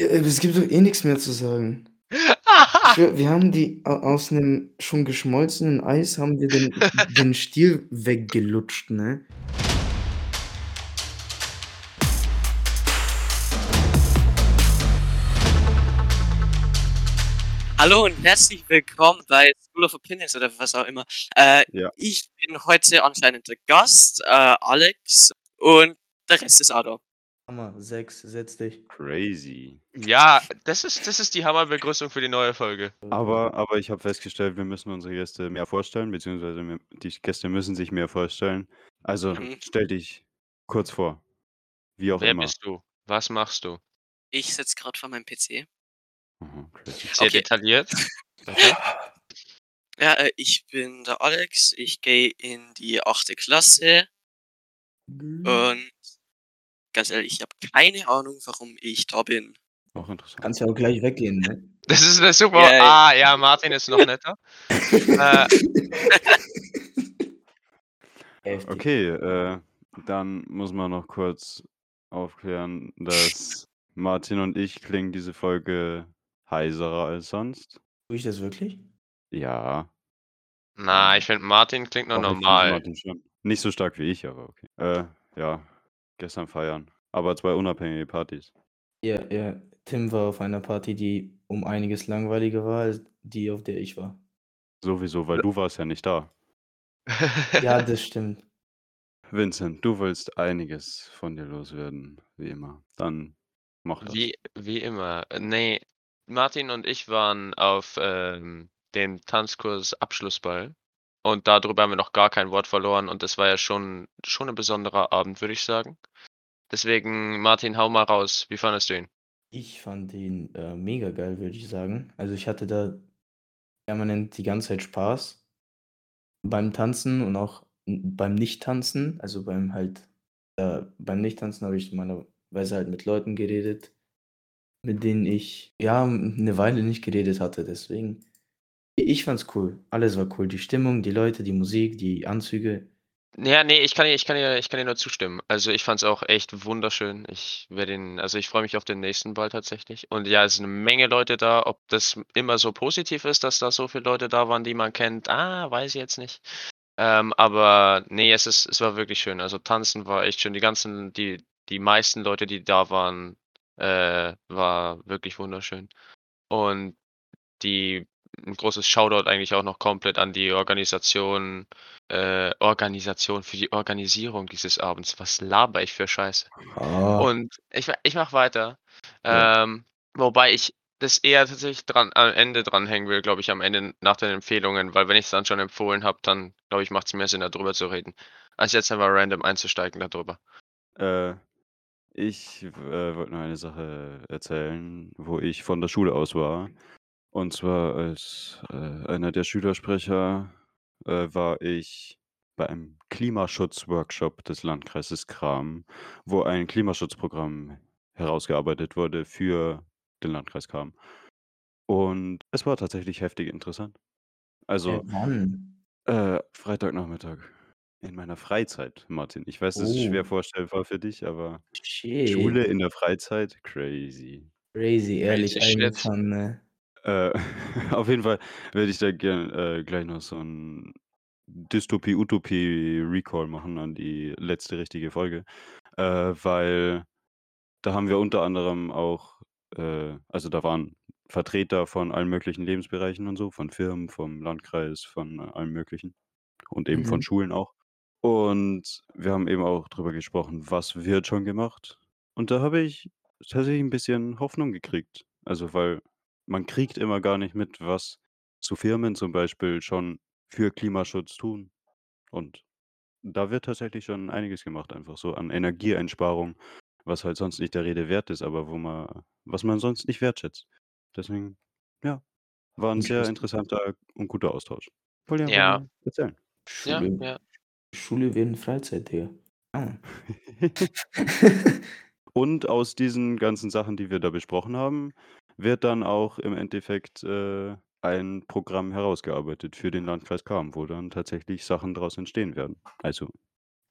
Äh, es gibt doch eh nix mehr zu sagen. Ich schwöre, wir haben die a aus 'nem schon geschmolzenen Eis haben wir den den Stiel weggelutscht, ne? Hallo und herzlich willkommen bei School of Opinions oder was auch immer. Äh, Ja. ich bin heute anscheinend der Gast, äh, Alex, und der Rest ist auch da. Hammer, 6, setz dich. Crazy. Ja, das ist das ist die Hammerbegrüßung für die neue Folge. Aber aber ich habe festgestellt, wir müssen unsere Gäste mehr vorstellen, beziehungsweise die Gäste müssen sich mehr vorstellen. Also, Mhm. stell dich kurz vor. Wie auch Wer immer. bist du? Was machst du? Ich sitze gerade vor meinem PC. Mhm. Sehr Okay. detailliert. Ja, äh, ich bin der Alex, ich gehe in die 8. Klasse und ganz ehrlich, ich habe keine Ahnung, warum ich da bin. Auch interessant. Kannst ja auch gleich weggehen, ne? Das ist 'ne super ja. ah, ja, Martin ist noch netter. Äh. Okay, äh, dann muss man noch kurz aufklären, dass Martin und ich klingen diese Folge heiserer als sonst. Tue ich das wirklich? Ja. Na, ich finde, Martin klingt noch normal. Martin schon. Nicht so stark wie ich, aber okay. Äh, ja, gestern feiern. Aber 2 unabhängige Partys. Ja, ja. Tim war auf einer Party, die um einiges langweiliger war als die, auf der ich war. Sowieso, weil du warst ja nicht da. Ja, das stimmt. Vincent, du willst einiges von dir loswerden, wie immer. Dann mach das. Wie wie immer. Äh, ne, Martin und ich waren auf, ähm, dem Tanzkurs Abschlussball und da drüber haben wir noch gar kein Wort verloren und das war ja schon schon 'n besonderer Abend, würde ich sagen. Deswegen, Martin, hau mal raus. Wie fandest du ihn? Ich fand ihn, äh, mega geil, würde ich sagen. Also, ich hatte da permanent die ganze Zeit Spaß beim Tanzen und auch beim Nicht-Tanzen. Also, beim halt äh, beim Nicht-Tanzen habe ich normalerweise halt mit Leuten geredet, mit denen ich, ja, 'ne Weile nicht geredet hatte, deswegen ich fand's cool. Alles war cool. Die Stimmung, die Leute, die Musik, die Anzüge. Ja, ne, ich kann dir ich kann dir ich kann dir nur zustimmen. Also, ich fand's auch echt wunderschön. Ich werde ihn also, ich freue mich auf den nächsten Ball tatsächlich. Und ja, es sind 'ne Menge Leute da. Ob das immer so positiv ist, dass da so viele Leute da waren, die man kennt, ah, weiß ich jetzt nicht. Ähm, aber ne, es ist es war wirklich schön. Also, Tanzen war echt schön. Die ganzen die die meisten Leute, die da waren, äh, war wirklich wunderschön. Und die 'n großes Shoutout eigentlich auch noch komplett an die Organisation äh, Organisation für die Organisierung dieses Abends. Was laber ich für Scheiße? Ah. Und ich ich mache weiter. Ja. Ähm, wobei ich das eher tatsächlich dran am Ende dranhängen will, glaube ich, am Ende nach den Empfehlungen, weil wenn ich's dann schon empfohlen habe, dann, glaube ich, macht's mehr Sinn, da drüber zu reden, als jetzt einfach random einzusteigen da drüber. Äh, ich, äh, wollte noch eine Sache erzählen, wo ich von der Schule aus war. Und zwar als, äh, einer der Schülersprecher, äh, war ich bei einem Klimaschutzworkshop des Landkreises Cham, wo ein Klimaschutzprogramm herausgearbeitet wurde für den Landkreis Cham. Und es war tatsächlich heftig interessant. Also, äh, Freitagnachmittag in meiner Freizeit, Martin. Ich weiß, das ist schwer Oh. vorstellbar für dich, aber Shit. Schule in der Freizeit, crazy. Crazy, ehrlich shit. eingefahren, ne? Äh, auf jeden Fall werde ich da gern äh, gleich noch so 'n Dystopie-Utopie-Recall machen an die letzte richtige Folge. Äh, weil da haben wir unter anderem auch äh, also, da waren Vertreter von allen möglichen Lebensbereichen und so, von Firmen, vom Landkreis, von allem Möglichen und eben von Mhm. Schulen auch. Und wir haben eben auch drüber gesprochen, was wird schon gemacht. Und da habe ich tatsächlich 'n bisschen Hoffnung gekriegt. Also, weil man kriegt immer gar nicht mit, was so Firmen zum Beispiel schon für Klimaschutz tun. Und da wird tatsächlich schon einiges gemacht, einfach so an Energieeinsparung, was halt sonst nicht der Rede wert ist, aber wo man was man sonst nicht wertschätzt. Deswegen, ja, war 'n sehr Interessant. interessanter und guter Austausch. Ich einfach Ja. erzählen. Ja, Schule ja. Schule während Freizeit, Digga. Ah. Und aus diesen ganzen Sachen, die wir da besprochen haben, wird dann auch im Endeffekt, äh, ein Programm herausgearbeitet für den Landkreis Cham, wo dann tatsächlich Sachen draus entstehen werden. Also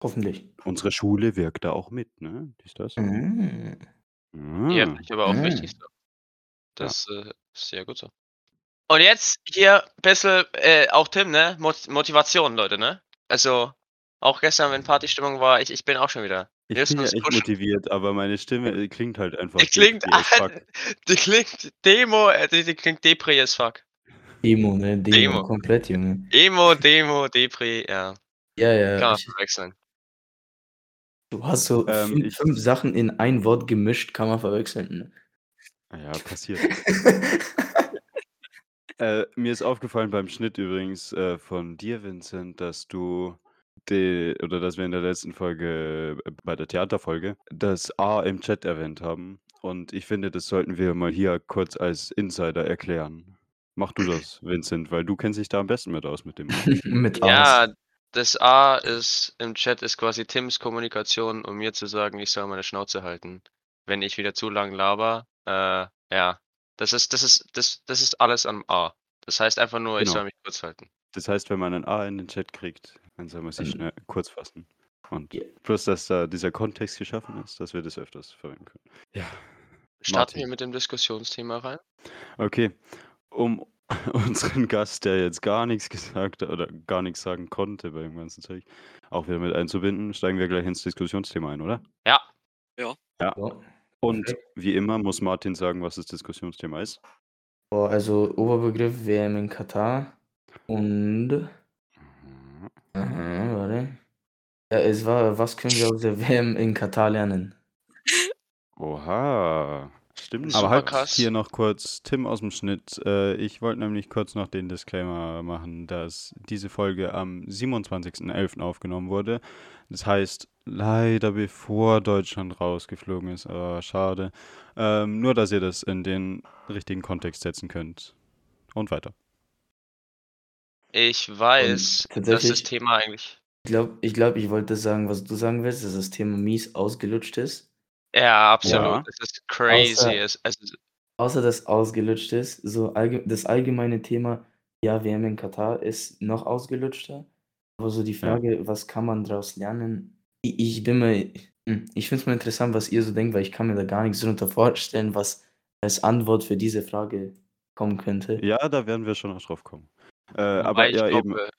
Hoffentlich. unsere Schule wirkt da auch mit, ne? Dies, das. Mhm. Ja, Ah. finde ich aber auch wichtig Mhm. so. Das äh, ist sehr gut so. Und jetzt hier ein bisschen, äh, auch Tim, ne? Mot Motivation, Leute, ne? Also, auch gestern, wenn Partystimmung war, ich, ich bin auch schon wieder. Ich müssen bin ja uns echt pushen. motiviert, aber meine Stimme äh, klingt halt einfach Die klingt, depri as fuck. die klingt Demo, äh, die, die klingt Depri as fuck. Demo, ne? Demo, Demo. komplett, Junge. Emo, Demo, Depri, ja. Ja, ja. Kann man Ich, verwechseln. du hast so Ähm, fünf, ich- fünf Sachen in ein Wort gemischt, kann man verwechseln. Ne? Ja, passiert. Äh, mir ist aufgefallen beim Schnitt übrigens äh, von dir, Vincent, dass du die, oder dass wir in der letzten Folge, äh, bei der Theaterfolge, das A im Chat erwähnt haben. Und ich finde, das sollten wir mal hier kurz als Insider erklären. Mach du das, Vincent, weil du kennst dich da am besten mit aus mit dem. A. Mit Ja, A's. das A ist im Chat ist quasi Tims Kommunikation, um mir zu sagen, ich soll meine Schnauze halten. Wenn ich wieder zu lang laber, äh, ja. Das ist, das ist, das, das ist alles am A. Das heißt einfach nur, ich Genau. soll mich kurz halten. Das heißt, wenn man ein A in den Chat kriegt, dann soll man sich Mhm. schnell kurz fassen. Und Ja. plus, dass da dieser Kontext geschaffen ist, dass wir das öfters verwenden können. Ja. Starten Martin. wir mit dem Diskussionsthema rein. Okay, um unseren Gast, der jetzt gar nichts gesagt hat oder gar nichts sagen konnte bei dem ganzen Zeug, auch wieder mit einzubinden, steigen wir gleich ins Diskussionsthema ein, oder? Ja, Ja. Und Perfekt. wie immer muss Martin sagen, was das Diskussionsthema ist. Boah, also Oberbegriff WM in Katar und Mhm. Aha, warte. Ja, es war, was können wir aus der WM in Katar lernen? Oha. Stimmt. Super Aber halt krass. hier noch kurz Tim aus dem Schnitt. Äh, ich wollte nämlich kurz noch den Disclaimer machen, dass diese Folge am 27.11. aufgenommen wurde. Das heißt, leider bevor Deutschland rausgeflogen ist, aber schade. Ähm, nur, dass ihr das in den richtigen Kontext setzen könnt. Und weiter. Ich weiß, dass das Thema eigentlich. Ich glaube, ich, glaub, ich wollte das sagen, was du sagen willst, dass das Thema mies ausgelutscht ist. Ja, absolut. Ja. Das ist crazy. Außer- Es, also, Außer dass ausgelutscht ist, so allge das allgemeine Thema, ja, WM in Katar ist noch ausgelutschter. Aber so die Frage, was kann man daraus lernen? Ich, ich bin mir, hm, ich finde es mal interessant, was ihr so denkt, weil ich kann mir da gar nichts drunter vorstellen, was als Antwort für diese Frage kommen könnte. Ja, da werden wir schon noch drauf kommen. Äh, aber ja, eben. glaube,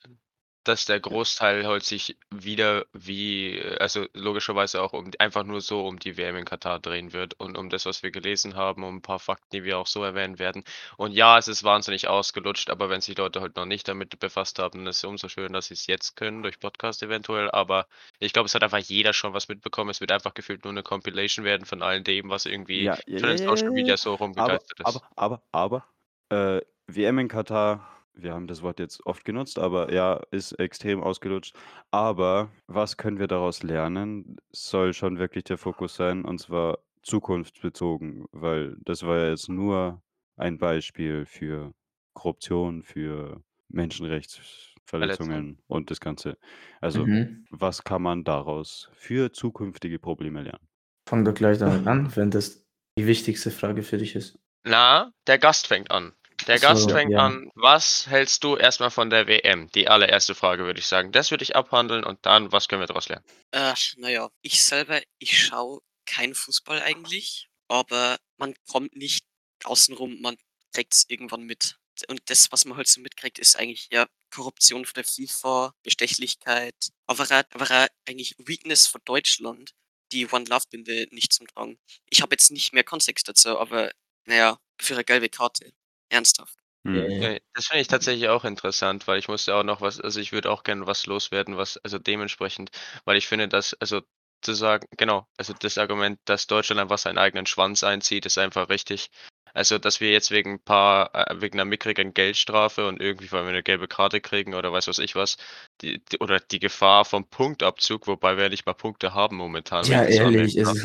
dass der Großteil halt sich wieder wie, also logischerweise auch um einfach nur so um die WM in Katar drehen wird und um das, was wir gelesen haben, um ein paar Fakten, die wir auch so erwähnen werden. Und ja, es ist wahnsinnig ausgelutscht, aber wenn sich Leute halt noch nicht damit befasst haben, dann ist es umso schön, dass sie es jetzt können, durch Podcast eventuell. Aber ich glaube, es hat einfach jeder schon was mitbekommen. Es wird einfach gefühlt nur eine Compilation werden von all dem, was irgendwie Ja, schon in ja, Social Media so Aber, rumgegeistert ist. aber, aber, aber, äh, WM in Katar, wir haben das Wort jetzt oft genutzt, aber ja, ist extrem ausgelutscht. Aber was können wir daraus lernen, soll schon wirklich der Fokus sein, und zwar zukunftsbezogen, weil das war ja jetzt nur ein Beispiel für Korruption, für Menschenrechtsverletzungen und das Ganze. Also, Mhm. was kann man daraus für zukünftige Probleme lernen? Fang doch gleich damit an, wenn das die wichtigste Frage für dich ist. Na, der Gast fängt an. Der so, Gast fängt ja. an. Was hältst du erstmal von der WM? Die allererste Frage würde ich sagen. Das würde ich abhandeln und dann, was können wir daraus lernen? Äh, naja, ich selber, ich schaue keinen Fußball eigentlich, aber man kommt nicht außenrum, man kriegt es irgendwann mit. Und das, was man halt so mitkriegt, ist eigentlich ja Korruption von der FIFA, Bestechlichkeit, aber aber eigentlich Weakness von Deutschland, die One Love Binde nicht zum Tragen. Ich habe jetzt nicht mehr Kontext dazu, aber naja, für eine gelbe Karte. Ernsthaft. Hm. Äh, Ja, Das finde ich tatsächlich auch interessant, weil ich musste auch noch was, also ich würde auch gerne was loswerden, was, also dementsprechend, weil ich finde, dass, also zu sagen, genau, also das Argument, dass Deutschland einfach seinen eigenen Schwanz einzieht, ist einfach richtig. Also, dass wir jetzt wegen ein paar, äh, wegen einer mickrigen Geldstrafe und irgendwie, weil wir eine gelbe Karte kriegen oder weiß was ich was, die, die, oder die Gefahr vom Punktabzug, wobei wir ja nicht mal Punkte haben momentan. ja, ehrlich, es,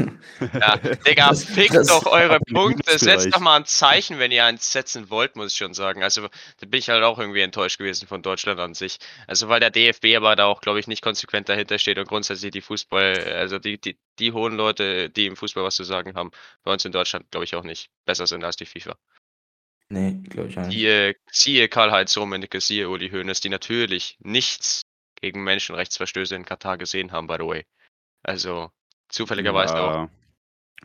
Ja, Digga, Das- fickt das- doch eure Punkte. Setzt doch mal ein Zeichen, wenn ihr eins setzen wollt, muss ich schon sagen. Also, da bin ich halt auch irgendwie enttäuscht gewesen von Deutschland an sich. Also, weil der DFB aber da auch, glaube ich, nicht konsequent dahinter steht und grundsätzlich die Fußball, also die, die, die hohen Leute, die im Fußball was zu sagen haben, bei uns in Deutschland, glaube ich, auch nicht besser sind als die FIFA. Nee, glaube ich auch nicht. Siehe, siehe Karl-Heinz Rummenigge, siehe Uli Hoeneß, die natürlich nichts gegen Menschenrechtsverstöße in Katar gesehen haben, by the way. Also, zufälligerweise auch. Ja,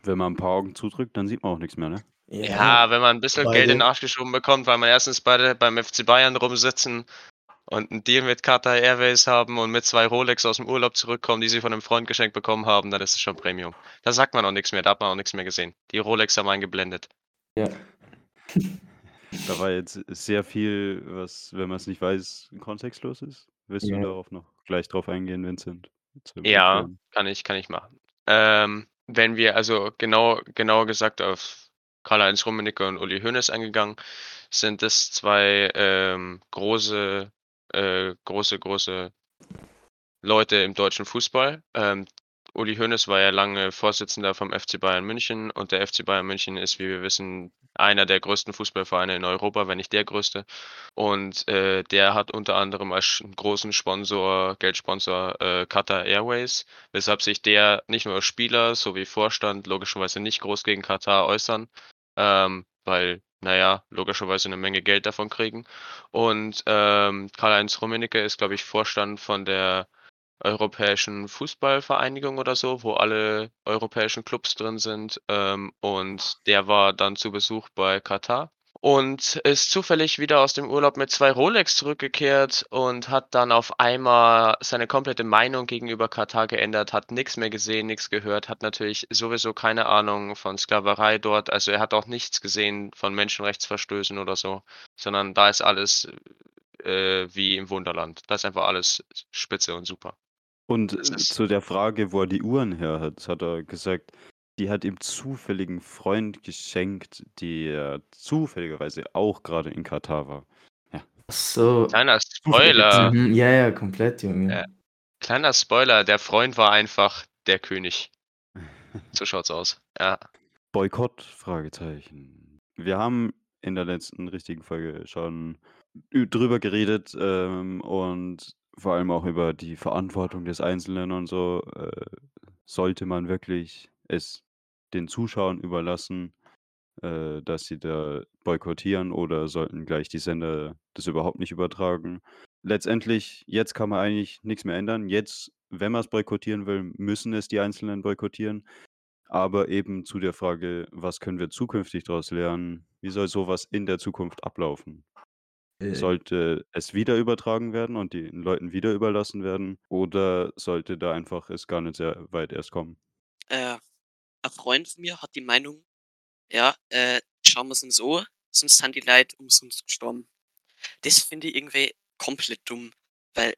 wenn man ein paar Augen zudrückt, dann sieht man auch nichts mehr, ne? Ja, wenn man ein bisschen Geld in den. Arsch geschoben bekommt, weil man erstens beide beim FC Bayern rumsitzen und 'n Deal mit Qatar Airways haben und mit 2 Rolex aus'm Urlaub zurückkommen, die sie von 'nem Freund geschenkt bekommen haben, dann ist es schon Premium. Da sagt man auch nix mehr, da hat man auch nix mehr gesehen. Die Rolex haben einen geblendet. Ja. Da war jetzt sehr viel, was, wenn man's nicht weiß, kontextlos ist. Willst du Ja. darauf noch gleich drauf eingehen, Vincent? Zu Ja, erklären? kann ich kann ich machen. Ähm, wenn wir also genau genauer gesagt auf Karl-Heinz Rummenigge und Uli Hoeneß eingegangen, sind es 2, ähm, große äh, große große Leute im deutschen Fußball. Ähm, Uli Hoeneß war ja lange Vorsitzender vom FC Bayern München und der FC Bayern München ist, wie wir wissen, einer der größten Fußballvereine in Europa, wenn nicht der größte. Und, äh, der hat unter anderem als großen Sponsor Geldsponsor, äh, Qatar Airways, weshalb sich der nicht nur Spieler sowie Vorstand logischerweise nicht groß gegen Katar äußern, ähm, weil, na ja, logischerweise 'ne Menge Geld davon kriegen. Und, ähm, Karl-Heinz Rummenigge ist, glaube ich, Vorstand von der Europäischen Fußballvereinigung oder so, wo alle europäischen Clubs drin sind. Ähm, und der war dann zu Besuch bei Katar und ist zufällig wieder aus dem Urlaub mit 2 Rolex zurückgekehrt und hat dann auf einmal seine komplette Meinung gegenüber Katar geändert, hat nix mehr gesehen, nix gehört, hat natürlich sowieso keine Ahnung von Sklaverei dort. Also, er hat auch nichts gesehen von Menschenrechtsverstößen oder so, sondern da ist alles, äh, wie im Wunderland. Da ist einfach alles spitze und super. Und, äh, ist zu der Frage, wo er die Uhren her hat, hat er gesagt, die hat ihm zufällig 'n Freund geschenkt, der zufälligerweise auch grade in Katar war. Ja. Ach so. Kleiner Spoiler. Mhm, ja, ja, komplett, Äh, Junge. kleiner Spoiler, der Freund war einfach der König. So schaut's aus, ja. Boykott? Fragezeichen. Wir haben in der letzten richtigen Folge schon drüber geredet, ähm, und vor allem auch über die Verantwortung des Einzelnen und so. Äh, sollte man wirklich es den Zuschauern überlassen, äh, dass sie da boykottieren oder sollten gleich die Sender das überhaupt nicht übertragen? Letztendlich, jetzt kann man eigentlich nix mehr ändern. Jetzt, wenn man's boykottieren will, müssen es die Einzelnen boykottieren. Aber eben zu der Frage: „Was können wir zukünftig daraus lernen?“ Wie soll so was in der Zukunft ablaufen? Äh Sollte es wieder übertragen werden und den Leuten wieder überlassen werden oder sollte da einfach es gar nicht sehr weit erst kommen? Äh, ein Freund von mir hat die Meinung, ja, äh, schauen wir's uns an, sonst sind die Leute umsonst gestorben. Das finde ich irgendwie komplett dumm, weil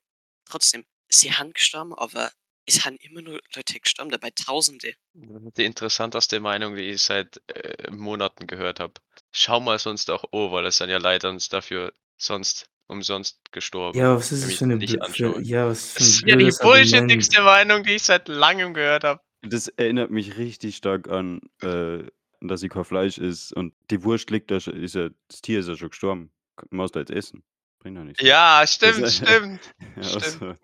trotzdem, sie haben gestorben, aber es haben immer nur Leute gestorben, dabei Tausende. Die interessanteste Meinung, die ich seit, äh, Monaten gehört habe. Schauen wir's uns doch an, weil es sind ja Leute uns dafür sonst umsonst gestorben, Ja, was ist das ich für 'ne nicht für ja, was für Das 'n ist ja die bullshittigste Meinung, die ich seit Langem gehört habe. Das erinnert mich richtig stark an, äh, dass sie kein Fleisch isst und die Wurst liegt da schon ist ja das Tier ist ja schon gestorben. K musst du jetzt essen. Bringt ja nichts. Ja, Das stimmt, stimmt, ja, stimmt. also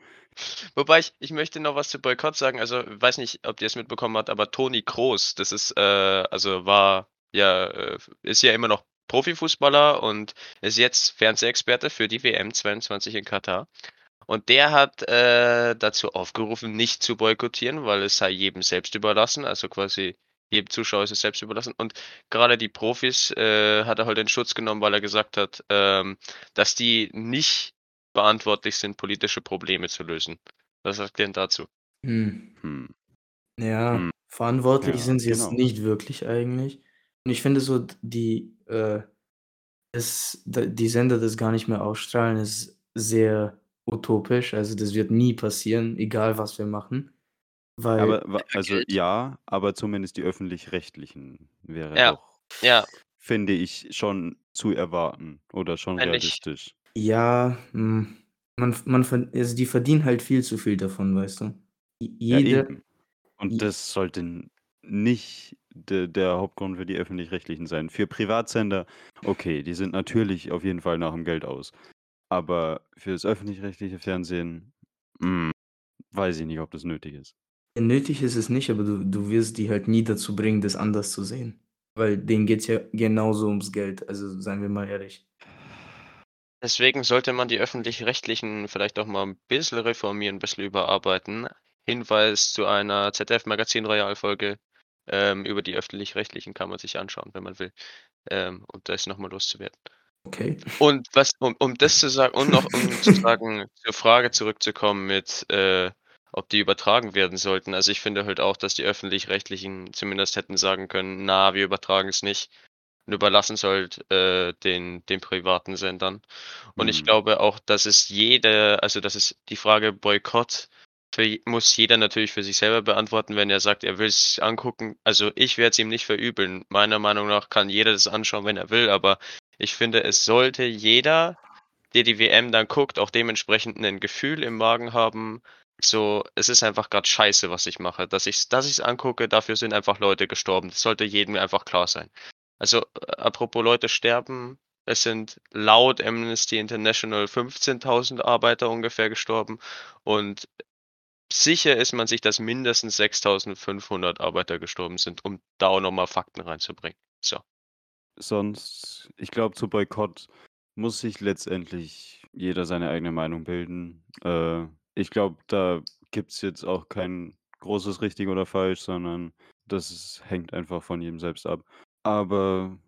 Wobei ich ich möchte noch was zu Boykott sagen. Also, weiß nicht, ob ihr's mitbekommen habt, aber Toni Kroos, das ist, äh also, war ja, äh ist ja immer noch Profifußballer und ist jetzt Fernsehexperte für die WM 22 in Katar. Und der hat, äh, dazu aufgerufen, nicht zu boykottieren, weil es sei jedem selbst überlassen, also, quasi jedem Zuschauer ist es selbst überlassen. Und grade die Profis, äh, hat er halt in Schutz genommen, weil er gesagt hat, ähm, dass die nicht verantwortlich sind, politische Probleme zu lösen. Was sagt ihr denn dazu? Hm. Hm. Ja, Hm. verantwortlich Ja, sind sie jetzt genau. nicht wirklich eigentlich. Und ich finde so die, äh es die Sender das gar nicht mehr ausstrahlen, ist sehr utopisch. Also, das wird nie passieren, egal was wir machen, weil Aber also, ja, aber zumindest die Öffentlich-Rechtlichen wäre Ja, doch, ja. finde ich, schon zu erwarten oder schon ich. realistisch. Ja, hm, man man also, die verdienen halt viel zu viel davon, weißt du? Ja, jede eben. Und das sollte nicht de der Hauptgrund für die Öffentlich-Rechtlichen sein. Für Privatsender, okay, die sind natürlich auf jeden Fall nach'm Geld aus. Aber für das öffentlich-rechtliche Fernsehen, hm, weiß ich nicht, ob das nötig ist. Nötig ist es nicht, aber du du wirst die halt nie dazu bringen, das anders zu sehen. Weil denen geht's ja genauso ums Geld, also, seien wir mal ehrlich. Deswegen sollte man die Öffentlich-Rechtlichen vielleicht auch mal 'n bisschen reformieren, 'n bisschen überarbeiten. Hinweis zu einer ZDF Magazin Royal Folge Ähm, über die öffentlich-rechtlichen kann man sich anschauen, wenn man will. Ähm, und da ist nochmal loszuwerden. Okay. Und was, um, um das zu sagen, und noch um zu sagen, zur Frage zurückzukommen mit, äh, ob die übertragen werden sollten. Also ich finde halt auch, dass die öffentlich-rechtlichen zumindest hätten sagen können, na, wir übertragen es nicht und überlassen es halt äh, den, den privaten Sendern. Und ich Mhm. glaube auch, dass es jede, also das ist die Frage Boykott, für, muss jeder natürlich für sich selber beantworten, wenn er sagt, er will es angucken. Also ich werde es ihm nicht verübeln. Meiner Meinung nach kann jeder das anschauen, wenn er will, aber ich finde, es sollte jeder, der die WM dann guckt, auch dementsprechend ein Gefühl im Magen haben. So, es ist einfach gerade scheiße, was ich mache. Dass ich dass ich's angucke, dafür sind einfach Leute gestorben. Das sollte jedem einfach klar sein. Also, äh, apropos Leute sterben, es sind laut Amnesty International 15.000 Arbeiter ungefähr gestorben und sicher ist man sich, dass mindestens 6.500 Arbeiter gestorben sind, um da auch noch mal Fakten reinzubringen. So. Sonst, ich glaube, zu Boykott muss sich letztendlich jeder seine eigene Meinung bilden. Äh, ich glaube, da gibt es jetzt auch kein großes richtig oder falsch, sondern das hängt einfach von jedem selbst ab. Aber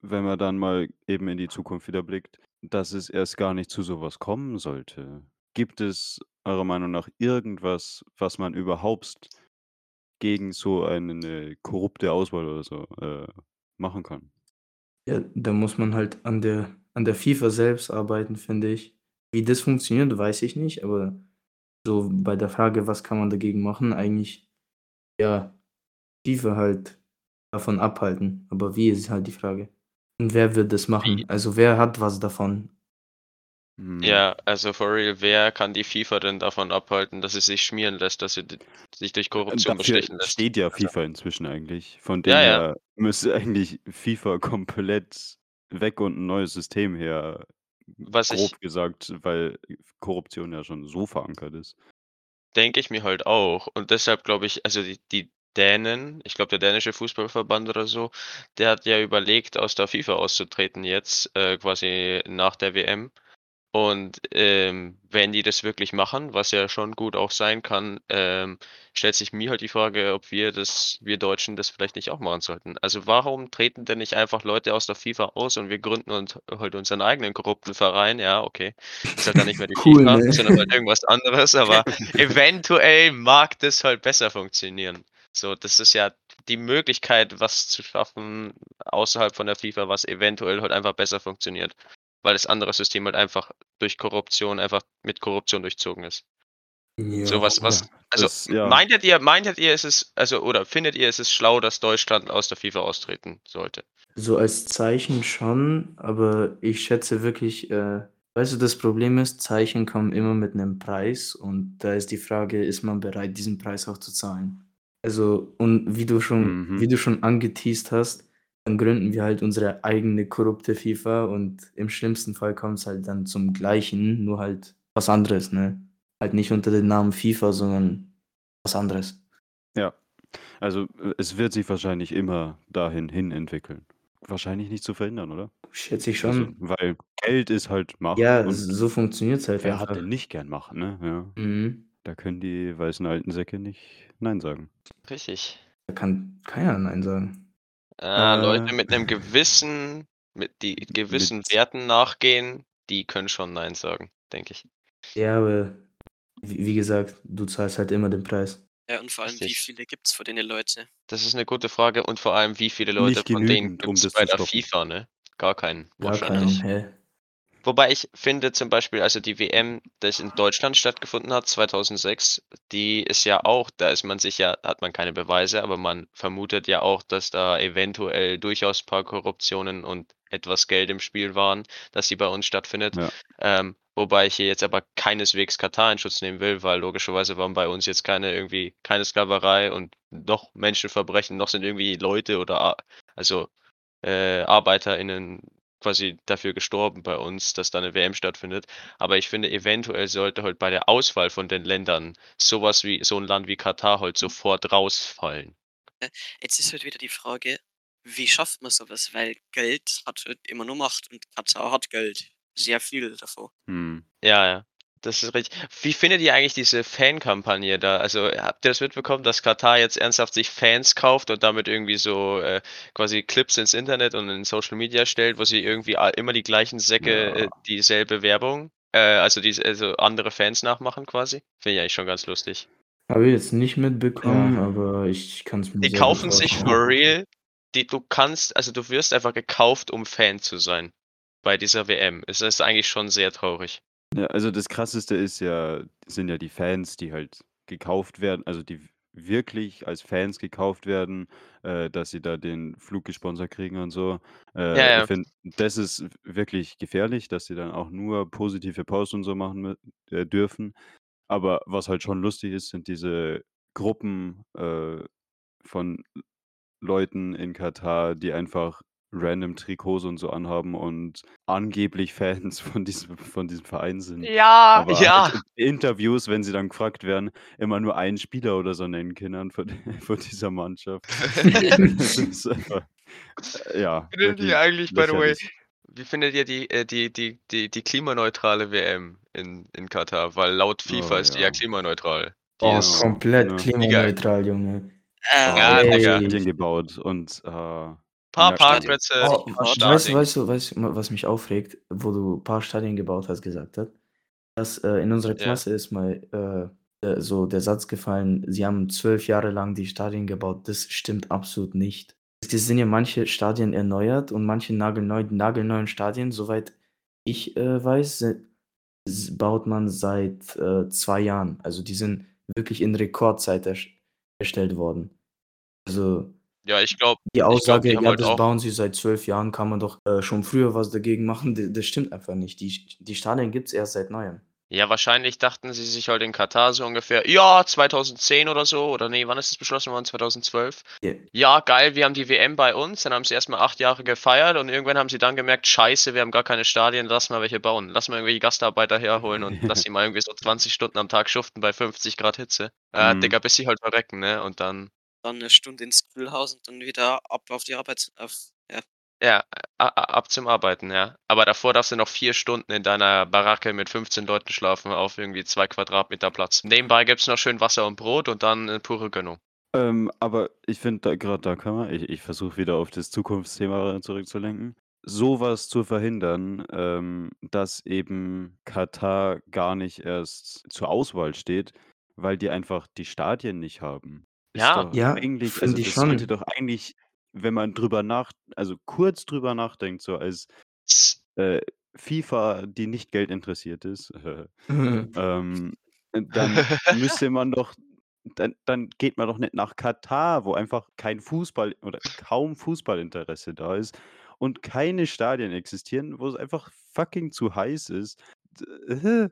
wenn man dann mal eben in die Zukunft wieder blickt, dass es erst gar nicht zu sowas kommen sollte, gibt es eurer Meinung nach irgendwas, was man überhaupt gegen so eine korrupte Auswahl oder so äh, machen kann? Ja, da muss man halt an der, an der FIFA selbst arbeiten, finde ich. Wie das funktioniert, weiß ich nicht, aber so bei der Frage, was kann man dagegen machen, eigentlich, ja, FIFA halt davon abhalten. Aber wie ist halt die Frage. Und wer wird das machen? Also wer hat was davon? Hm. Ja, also for real, wer kann die FIFA denn davon abhalten, dass sie sich schmieren lässt, dass sie sich durch Korruption Dafür bestechen lässt? steht ja Also, FIFA inzwischen eigentlich. Von dem Ja, ja. her müsste eigentlich FIFA komplett weg und ein neues System her, Was ich grob gesagt, weil Korruption ja schon so verankert ist. denke ich mir halt auch. Und deshalb glaube ich, also die, die Dänen, ich glaube der dänische Fußballverband oder so, der hat ja überlegt, aus der FIFA auszutreten jetzt, äh, quasi nach der WM. Und ähm, wenn die das wirklich machen, was ja schon gut auch sein kann, ähm, stellt sich mir halt die Frage, ob wir das, wir Deutschen das vielleicht nicht auch machen sollten. Also warum treten denn nicht einfach Leute aus der FIFA aus und wir gründen uns halt unseren eigenen korrupten Verein? Ja, okay. Ist halt dann nicht mehr die Cool, FIFA, ne? sondern halt irgendwas anderes, aber eventuell mag das halt besser funktionieren. So, das ist ja die Möglichkeit, was zu schaffen außerhalb von der FIFA, was eventuell halt einfach besser funktioniert. Weil das andere System halt einfach durch Korruption, einfach mit Korruption durchzogen ist. Ja, So was, was, also das, ja. meintet ihr, meintet ihr, es ist, also, oder findet ihr, es ist schlau, dass Deutschland aus der FIFA austreten sollte? So als Zeichen schon, aber ich schätze wirklich, äh, weißt du, das Problem ist, Zeichen kommen immer mit einem Preis und da ist die Frage, ist man bereit, diesen Preis auch zu zahlen? Also, und wie du schon, Mhm. wie du schon angeteased hast, dann gründen wir halt unsere eigene korrupte FIFA und im schlimmsten Fall kommt es halt dann zum Gleichen, nur halt was anderes, ne? Halt nicht unter dem Namen FIFA, sondern was anderes. Ja, also äh, es wird sich wahrscheinlich immer dahin hin entwickeln. Wahrscheinlich nicht zu verhindern, oder? Schätze ich Also, schon. weil Geld ist halt Macht Ja, und so funktioniert es halt wer hat denn nicht gern Macht, ne? Ja. Mhm. Da können die weißen alten Säcke nicht Nein sagen. Richtig. Da kann keiner Nein sagen. Ah, Leute Äh. mit einem gewissen, mit die gewissen Mit- Werten nachgehen, die können schon Nein sagen, denke ich. Ja, aber wie, wie gesagt, du zahlst halt immer den Preis. Ja, und vor allem, wie Richtig. viele gibt's von denen Leute? Das ist eine gute Frage und vor allem, wie viele Leute Nicht von denen genügend, um gibt's das bei zu der stoppen. FIFA, ne? Gar keinen, Gar wahrscheinlich. keinen, hä? Wobei ich finde zum Beispiel, also die WM, das in Deutschland stattgefunden hat, 2006, die ist ja auch, da ist man sich ja, hat man keine Beweise, aber man vermutet ja auch, dass da eventuell durchaus ein paar Korruptionen und etwas Geld im Spiel waren, dass die bei uns stattfindet. Ja. Ähm, wobei ich hier jetzt aber keineswegs Katar in Schutz nehmen will, weil logischerweise waren bei uns jetzt keine irgendwie, keine Sklaverei und noch Menschenverbrechen, noch sind irgendwie Leute oder also äh, ArbeiterInnen quasi dafür gestorben bei uns, dass da eine WM stattfindet. Aber ich finde, eventuell sollte halt bei der Auswahl von den Ländern sowas wie so ein Land wie Katar halt sofort rausfallen. Jetzt ist halt wieder die Frage, wie schafft man sowas? Weil Geld hat halt immer nur Macht und Katar hat Geld. Sehr viel davon. Hm. Ja, ja. Das ist richtig. Wie findet ihr eigentlich diese Fankampagne da? Also, habt ihr das mitbekommen, dass Katar jetzt ernsthaft sich Fans kauft und damit irgendwie so, äh, quasi Clips ins Internet und in Social Media stellt, wo sie irgendwie immer die gleichen Säcke, äh, Ja. dieselbe Werbung äh, also diese also andere Fans nachmachen quasi? Finde ich eigentlich schon ganz lustig. Habe ich jetzt nicht mitbekommen, Ja. aber ich kann's mir Die kaufen sich for real die du kannst also, du wirst einfach gekauft, um Fan zu sein bei dieser WM. Es ist eigentlich schon sehr traurig. Ja, also das Krasseste ist ja sind ja die Fans, die halt gekauft werden also die w wirklich als Fans gekauft werden, äh, dass sie da den Flug gesponsert kriegen und so. Ja, Äh, ja. ich finde, das ist wirklich gefährlich, dass sie dann auch nur positive Posts und so machen mü äh, dürfen. Aber was halt schon lustig ist, sind diese Gruppen, äh, von Leuten in Katar, die einfach random Trikots und so anhaben und angeblich Fans von diesem von diesem Verein sind. Ja, Aber ja. halt in Interviews, wenn sie dann gefragt werden, immer nur einen Spieler oder so nennen können von von dieser Mannschaft. Ist äh, ja, Wie findet ihr eigentlich, by the way wie findet ihr die äh, die die die die klimaneutrale WM in in Katar? Weil laut FIFA Oh, ist die ja ja. klimaneutral. Die Oh, ist komplett ja. Klimaneutral, Junge. Oh, Ja, Digga. Gebaut und, äh, Paar ja. Parkplätze, Oh, weißt du weißt du weißt du, was mich aufregt, wo du paar Stadien gebaut hast, gesagt hat? Dass, äh, in unserer Ja. Klasse ist mal, äh, äh, so der Satz gefallen: „Sie haben 12 Jahre lang die Stadien gebaut.“ Das stimmt absolut nicht. Es sind ja manche Stadien erneuert und manche nagelneu nagelneuen Stadien, soweit ich, äh, weiß, baut man seit, äh, 2 Jahren. Also, die sind wirklich in Rekordzeit erst erstellt worden. Also Ja, ich glaube die Aussage: die haben „Ja, halt das bauen sie seit 12 Jahren, kann man doch, äh, schon früher was dagegen machen.“ D das stimmt einfach nicht. Die die Stadien gibt's erst seit Neuem. Ja, wahrscheinlich dachten sie sich halt in Katar so ungefähr: „Ja, 2010 oder so“ oder ne, wann ist das beschlossen worden? 2012? Ja. „Ja, geil, wir haben die WM bei uns.“ Dann haben sie erst mal 8 Jahre gefeiert und irgendwann haben sie dann gemerkt: „Scheiße, wir haben gar keine Stadien, lass mal welche bauen. Lass mal irgendwelche Gastarbeiter herholen und lass die mal irgendwie so 20 Stunden am Tag schuften bei 50 Grad Hitze.“ Äh, Mhm. Digga, bis sie halt verrecken, ne? Und dann Dann 'ne Stunde ins Grillhaus und dann wieder ab auf die Arbeit auf ja. Ja, a a ab zum Arbeiten, ja. Aber davor darfst du noch 4 Stunden in deiner Baracke mit 15 Leuten schlafen auf irgendwie 2 Quadratmeter Platz. Nebenbei gibt's noch schön Wasser und Brot und dann, äh, pure Gönnung. Ähm, aber ich finde da grad da kann man ich ich versuche wieder auf das Zukunftsthema zurückzulenken. So was zu verhindern, ähm, dass eben Katar gar nicht erst zur Auswahl steht, weil die einfach die Stadien nicht haben. Ist Ja. doch Ja, eigentlich also, finde ich das sollte schon. doch eigentlich, wenn man drüber nach also, kurz drüber nachdenkt, so als, äh, FIFA, die nicht Geld interessiert ist, ähm, dann müsste man doch dann dann geht man doch nicht nach Katar, wo einfach kein Fußball oder kaum Fußballinteresse da ist und keine Stadien existieren, wo es einfach fucking zu heiß ist. D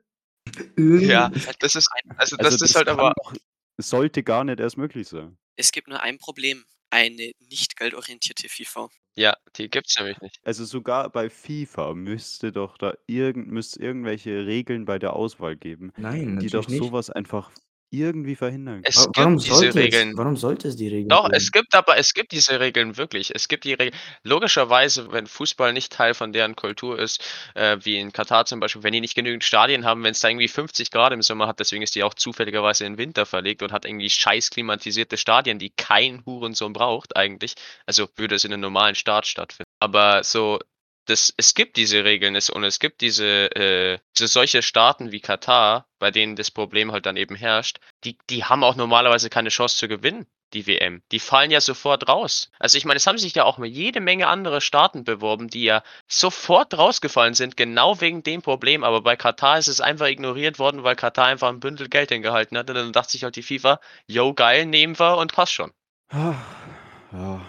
äh. Ja, das ist ein also, Also, das ist das halt kann aber doch es sollte gar nicht erst möglich sein. Es gibt nur ein Problem, eine nicht geldorientierte FIFA. Ja, die gibt's nämlich nicht. Also, sogar bei FIFA müsste doch da irgend müsste irgendwelche Regeln bei der Auswahl geben, Nein, die doch nicht. so was einfach irgendwie verhindern Es Wa warum gibt diese sollte es Regeln. warum sollte es die Regeln Doch, geben? es gibt aber es gibt diese Regeln wirklich. Es gibt die Regeln. Logischerweise, wenn Fußball nicht Teil von deren Kultur ist, äh, wie in Katar zum Beispiel, wenn die nicht genügend Stadien haben, wenn's da irgendwie 50 Grad im Sommer hat, deswegen ist die auch zufälligerweise in den Winter verlegt und hat irgendwie scheiß klimatisierte Stadien, die kein Hurensohn braucht eigentlich. Also, würde es in 'nem normalen Staat stattfinden. Aber so das es gibt diese Regeln es und es gibt diese äh, so solche Staaten wie Katar, bei denen das Problem halt dann eben herrscht, die die haben auch normalerweise keine Chance zu gewinnen, die WM. Die fallen ja sofort raus. Also, ich meine, es haben sich ja auch mal jede Menge andere Staaten beworben, die ja sofort rausgefallen sind, genau wegen dem Problem. Aber bei Katar ist es einfach ignoriert worden, weil Katar einfach 'n Bündel Geld hingehalten hat und dann dachte sich halt die FIFA: „Jo, geil, nehmen wir und passt schon.“ Ja,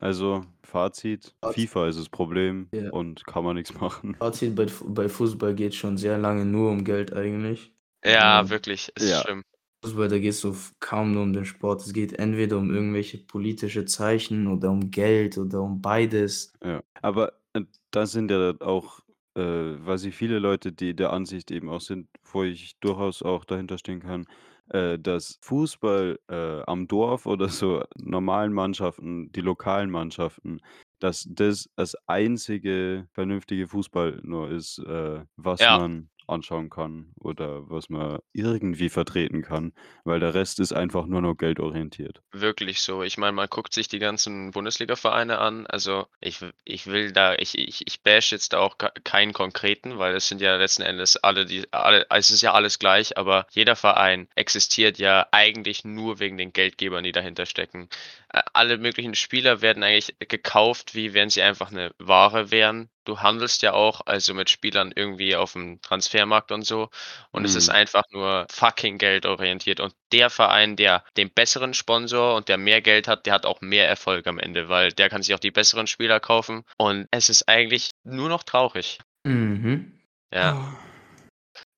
also, Fazit, Fazit. FIFA ist das Problem Ja. und kann man nix machen. Fazit bei Fu bei Fußball geht's schon sehr lange nur um Geld eigentlich. Ja, Ähm, wirklich, es ist Ja. schlimm. Fußball, da geht's so f kaum nur um den Sport. Es geht entweder um irgendwelche politische Zeichen oder um Geld oder um beides. Ja, aber, äh, da sind ja auch, äh, weiß ich, viele Leute, die der Ansicht eben auch sind, wo ich durchaus auch dahinter stehen kann, äh, dass Fußball, äh, am Dorf oder so normalen Mannschaften, die lokalen Mannschaften, dass das das einzige vernünftige Fußball nur ist, äh, was Ja. man anschauen kann oder was man irgendwie vertreten kann, weil der Rest ist einfach nur noch geldorientiert. Wirklich so. Ich meine, man guckt sich die ganzen Bundesliga-Vereine an. Also ich, ich will da, ich, ich, ich bash jetzt da auch keinen konkreten, weil es sind ja letzten Endes alle, die, alle, es ist ja alles gleich, aber jeder Verein existiert ja eigentlich nur wegen den Geldgebern, die dahinter stecken. Alle möglichen Spieler werden eigentlich gekauft, wie wenn sie einfach eine Ware wären du handelst ja auch also mit Spielern irgendwie auf dem Transfermarkt und so. Und es ist Mhm. einfach nur fucking geldorientiert. Und der Verein, der den besseren Sponsor und der mehr Geld hat, der hat auch mehr Erfolg am Ende, weil der kann sich auch die besseren Spieler kaufen. Und es ist eigentlich nur noch traurig. Mhm. Ja.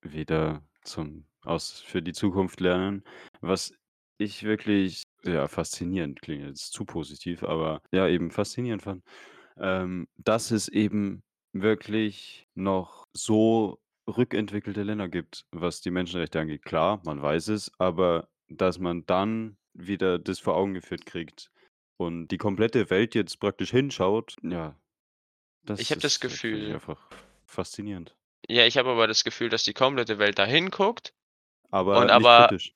Wieder zum aus für die Zukunft lernen. Was ich wirklich, ja, faszinierend klingt jetzt zu positiv, aber ja, eben faszinierend fand, ähm, dass es eben wirklich noch so rückentwickelte Länder gibt, was die Menschenrechte angeht. Klar, man weiß es, aber dass man dann wieder das vor Augen geführt kriegt und die komplette Welt jetzt praktisch hinschaut, ja, das Ich habe das mich Gefühl einfach faszinierend. Ja, ich habe aber das Gefühl, dass die komplette Welt da hinguckt Aber und nicht aber kritisch.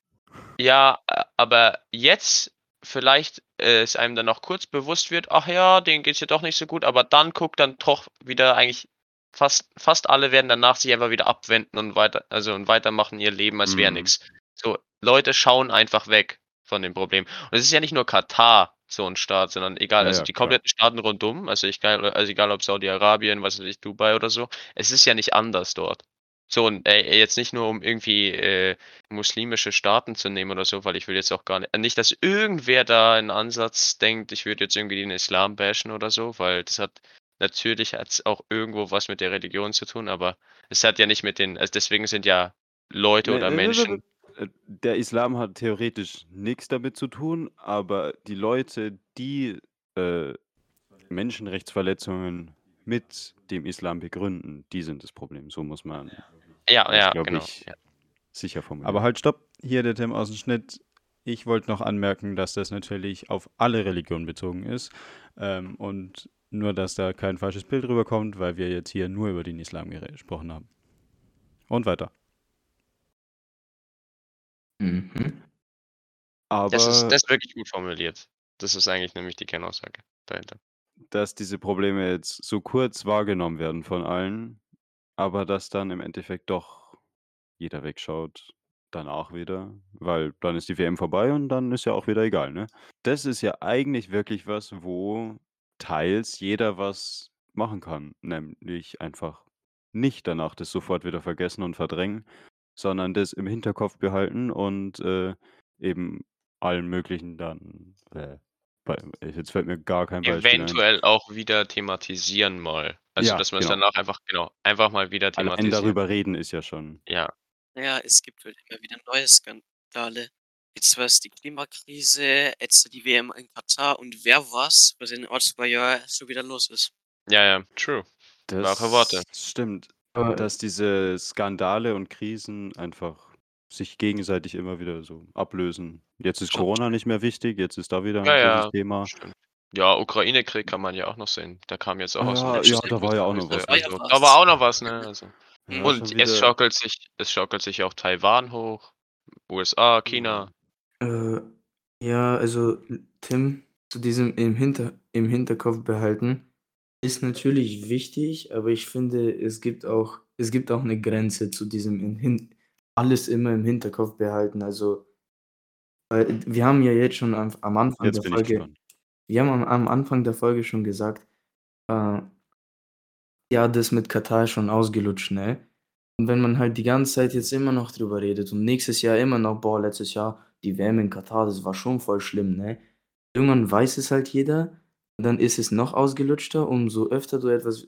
ja, äh, aber jetzt vielleicht, äh, es einem dann auch kurz bewusst wird: „Ach ja, denen geht's ja doch nicht so gut“, aber dann guckt dann doch wieder eigentlich fast fast alle werden danach sich einfach wieder abwenden und weiter also, und weitermachen ihr Leben, als wäre Mhm. nix. So, Leute schauen einfach weg von dem Problem. Und es ist ja nicht nur Katar so 'n Staat, sondern egal, Ja, also ja, die klar. kompletten Staaten rundum, also egal also egal ob Saudi-Arabien, was weiß ich, Dubai oder so. Es ist ja nicht anders dort. So und, äh, jetzt nicht nur, um irgendwie, äh, muslimische Staaten zu nehmen oder so, weil ich will jetzt auch gar ni nicht, dass irgendwer da in Ansatz denkt, ich würde jetzt irgendwie den Islam bashen oder so, weil das hat natürlich hat's auch irgendwo was mit der Religion zu tun, aber es hat ja nicht mit den also deswegen sind ja Leute Ne, oder ne, ne, ne, Menschen äh, der Islam hat theoretisch nix damit zu tun, aber die Leute, die, äh, Menschenrechtsverletzungen mit dem Islam begründen, die sind das Problem. So muss man Ja, ja, glaube genau, ich, ja. sicher formulieren. Aber halt, stopp. Hier der Tim aus dem Schnitt. Ich wollte noch anmerken, dass das natürlich auf alle Religionen bezogen ist. Ähm, und nur, dass da kein falsches Bild rüberkommt, weil wir jetzt hier nur über den Islam gesprochen haben. Und weiter. Mhm. Das ist Aber das ist wirklich gut formuliert. Das ist eigentlich nämlich die Kernaussage dahinter. dass diese Probleme jetzt so kurz wahrgenommen werden von allen, aber dass dann im Endeffekt doch jeder wegschaut danach wieder, weil dann ist die WM vorbei und dann ist ja auch wieder egal, ne? Das ist ja eigentlich wirklich was, wo teils jeder was machen kann, nämlich einfach nicht danach das sofort wieder vergessen und verdrängen, sondern das im Hinterkopf behalten und, äh, eben allen möglichen dann, äh, bei jetzt fällt mir gar kein Beispiel ein. Eventuell auch wieder thematisieren mal. Also, Ja, dass man's genau. danach einfach genau, einfach mal wieder Allein thematisieren. darüber reden ist ja schon Ja. Ja, es gibt halt immer wieder neue Skandale. Jetzt war's die Klimakrise, jetzt die WM in Katar und wer weiß, was in 1, 2 Jahren so wieder los ist. Ja, ja, true. Wahre Worte. Das stimmt, Aber dass diese Skandale und Krisen einfach sich gegenseitig immer wieder so ablösen. Jetzt ist Corona nicht mehr wichtig, jetzt ist da wieder 'n Ja, großes ja, Thema. stimmt. Ja, Ukraine-Krieg kann man ja auch noch sehen. Da kam jetzt auch aus dem ja, ja, da war ja auch noch was, ne? Also, da war auch noch was, ne? Also Ja, und es schaukelt sich es schaukelt sich auch Taiwan hoch, USA, China. Äh, ja, also Tim, zu diesem im Hinter im Hinterkopf behalten ist natürlich wichtig, aber ich finde, es gibt auch es gibt auch 'ne Grenze zu diesem im hin alles immer im Hinterkopf behalten. Also weil wir haben ja jetzt schon am am Anfang Jetzt der Folge. Wir haben am am Anfang der Folge schon gesagt, äh ja, das mit Katar schon ausgelutscht, ne? Und wenn man halt die ganze Zeit jetzt immer noch drüber redet und nächstes Jahr immer noch: „Boah, letztes Jahr die WM in Katar, das war schon voll schlimm“, ne? Irgendwann weiß es halt jeder dann ist es noch ausgelutschter. Umso öfter du etwas